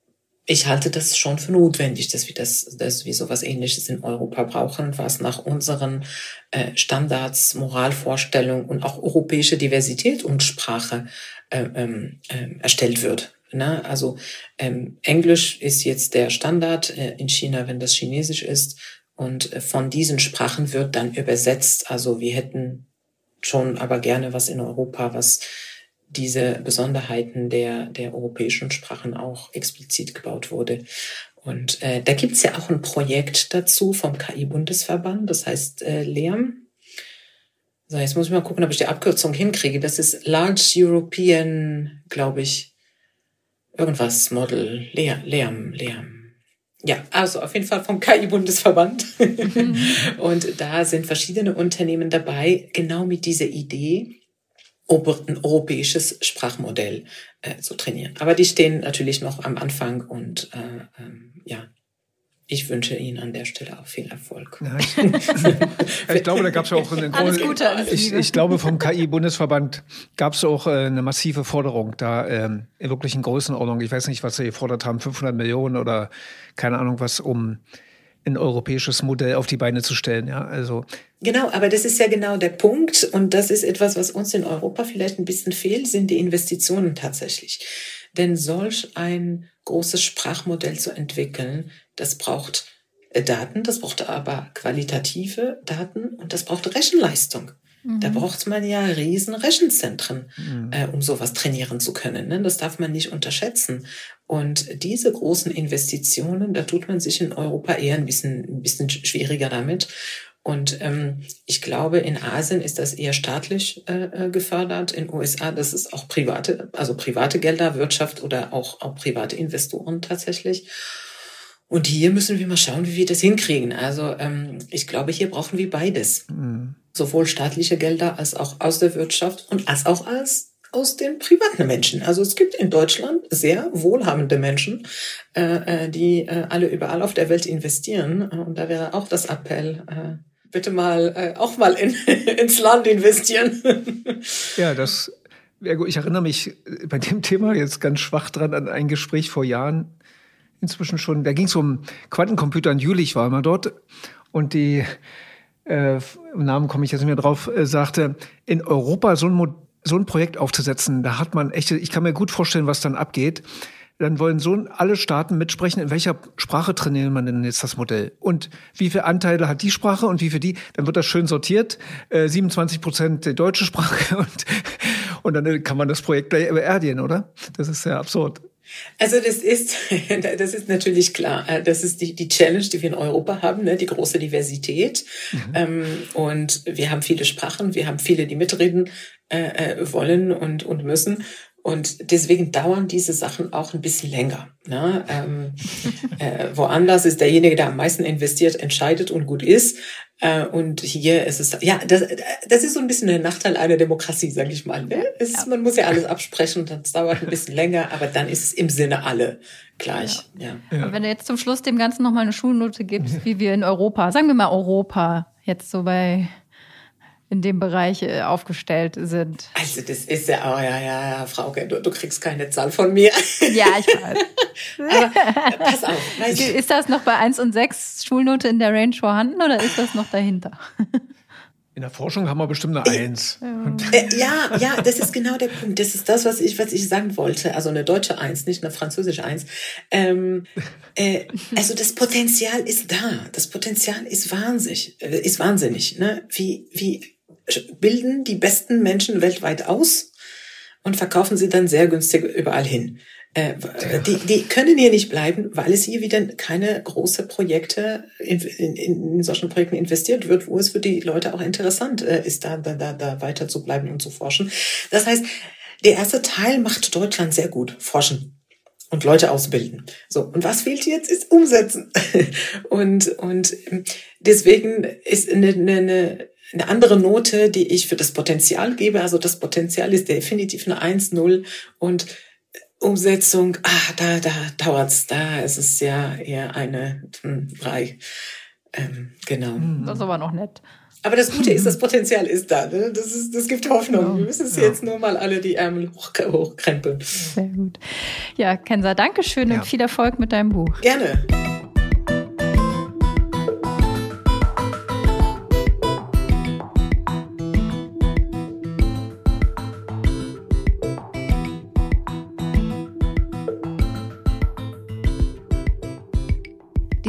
ich halte das schon für notwendig, dass wir das, dass wir sowas Ähnliches in Europa brauchen, was nach unseren äh, Standards, Moralvorstellungen und auch europäische Diversität und Sprache äh, ähm, äh, erstellt wird. Ne? Also ähm, Englisch ist jetzt der Standard äh, in China, wenn das Chinesisch ist. Und äh, von diesen Sprachen wird dann übersetzt. Also wir hätten schon aber gerne was in Europa, was diese Besonderheiten der, der europäischen Sprachen auch explizit gebaut wurde. Und äh, da gibt's ja auch ein Projekt dazu vom KI-Bundesverband, das heißt äh, LEAM. So, jetzt muss ich mal gucken, ob ich die Abkürzung hinkriege. Das ist Large European, glaube ich, irgendwas Model, LEAM, LEAM. Ja, also auf jeden Fall vom KI-Bundesverband. Und da sind verschiedene Unternehmen dabei, genau mit dieser Idee, ein europäisches Sprachmodell äh, zu trainieren. Aber die stehen natürlich noch am Anfang und äh, ähm, ja, ich wünsche Ihnen an der Stelle auch viel Erfolg. Ja, ich, ich, glaube, da gab es auch eine große. Ich, ich, glaube, vom KI-Bundesverband gab es auch äh, eine massive Forderung, da ähm, wirklich in Größenordnung. Ich weiß nicht, was sie gefordert haben, 500 Millionen oder keine Ahnung was, um ein europäisches Modell auf die Beine zu stellen. Ja, also genau, aber das ist ja genau der Punkt und das ist etwas, was uns in Europa vielleicht ein bisschen fehlt, sind die Investitionen tatsächlich. Denn solch ein großes Sprachmodell zu entwickeln, das braucht äh, Daten, das braucht aber qualitative Daten und das braucht Rechenleistung. Da mhm. braucht man ja riesen Rechenzentren, mhm. äh, um sowas trainieren zu können. Ne? Das darf man nicht unterschätzen. Und diese großen Investitionen, da tut man sich in Europa eher ein bisschen, ein bisschen schwieriger damit. Und ähm, ich glaube, in Asien ist das eher staatlich äh, äh gefördert. In USA, das ist auch private, also private Gelder, Wirtschaft oder auch, auch private Investoren tatsächlich. Und hier müssen wir mal schauen, wie wir das hinkriegen. Also ähm, ich glaube, hier brauchen wir beides. Mhm. Sowohl staatliche Gelder als auch aus der Wirtschaft und als auch als aus den privaten Menschen. Also es gibt in Deutschland sehr wohlhabende Menschen, äh, äh die äh, alle überall auf der Welt investieren. Und da wäre auch das Appell, äh, bitte mal äh, auch mal in, ins Land investieren. ja, das. Ich erinnere mich bei dem Thema jetzt ganz schwach dran an ein Gespräch vor Jahren inzwischen schon, da ging es um Quantencomputer in Jülich war mal dort und die, äh, im Namen komme ich jetzt nicht mehr drauf, äh, sagte, in Europa so ein so ein Projekt aufzusetzen, da hat man echte, ich kann mir gut vorstellen, was dann abgeht. Dann wollen so alle Staaten mitsprechen, in welcher Sprache trainiert man denn jetzt das Modell? Und wie viele Anteile hat die Sprache und wie viel die? Dann wird das schön sortiert. Äh, 27 Prozent die deutsche Sprache und, und dann kann man das Projekt gleich beerdigen, oder? Das ist ja absurd. Also das ist, das ist natürlich klar. Äh, das ist die, die Challenge, die wir in Europa haben, ne? die große Diversität. Mhm. Ähm, und wir haben viele Sprachen, wir haben viele, die mitreden äh, äh wollen und, und müssen. Und deswegen dauern diese Sachen auch ein bisschen länger. Ne? Ähm, äh, woanders ist derjenige, der am meisten investiert, entscheidet und gut ist. Äh, und hier ist es, ja, das, das ist so ein bisschen der Nachteil einer Demokratie, sage ich mal. Ne? Es, ja. Man muss ja alles absprechen und das dauert ein bisschen länger, aber dann ist es im Sinne alle gleich. Ja. ja. Und wenn du jetzt zum Schluss dem Ganzen nochmal eine Schulnote gibst, wie wir in Europa, sagen wir mal Europa, jetzt so bei in dem Bereich äh, aufgestellt sind. Also das ist ja, oh ja, ja, ja, Frauke, du, du kriegst keine Zahl von mir. Ja, ich weiß. Aber, pass auf. Ist das noch bei 1 und 6 Schulnote in der Range vorhanden oder ist das noch dahinter? In der Forschung haben wir bestimmt eine Eins. Äh, ja, ja, das ist genau der Punkt. Das ist das, was ich, was ich sagen wollte. Also eine deutsche Eins, nicht eine französische Eins. Ähm, äh, also das Potenzial ist da. Das Potenzial ist wahnsinnig, äh, ist wahnsinnig. Ne? Wie, wie bilden die besten Menschen weltweit aus und verkaufen sie dann sehr günstig überall hin. Äh, die, die können hier nicht bleiben, weil es hier wieder keine große Projekte in, in, in solchen Projekten investiert wird, wo es für die Leute auch interessant äh, ist, da, da, da, da weiter zu bleiben und zu forschen. Das heißt, der erste Teil macht Deutschland sehr gut, forschen und Leute ausbilden. So, und was fehlt jetzt, ist umsetzen. und, und deswegen ist eine, eine, eine andere Note, die ich für das Potenzial gebe. Also das Potenzial ist definitiv eine 1-0 und Umsetzung, ah, da, da dauert's, da ist es ja eher eine 3. Hm, ähm, genau. Hm. Das ist aber noch nett. Aber das Gute ist, das Potenzial ist da. Ne? Das, ist, das gibt Hoffnung. Genau. Wir müssen es ja. jetzt nur mal alle die Ärmel hoch, hochkrempeln. Sehr gut. Ja, Kenza, danke schön ja. und viel Erfolg mit deinem Buch. Gerne.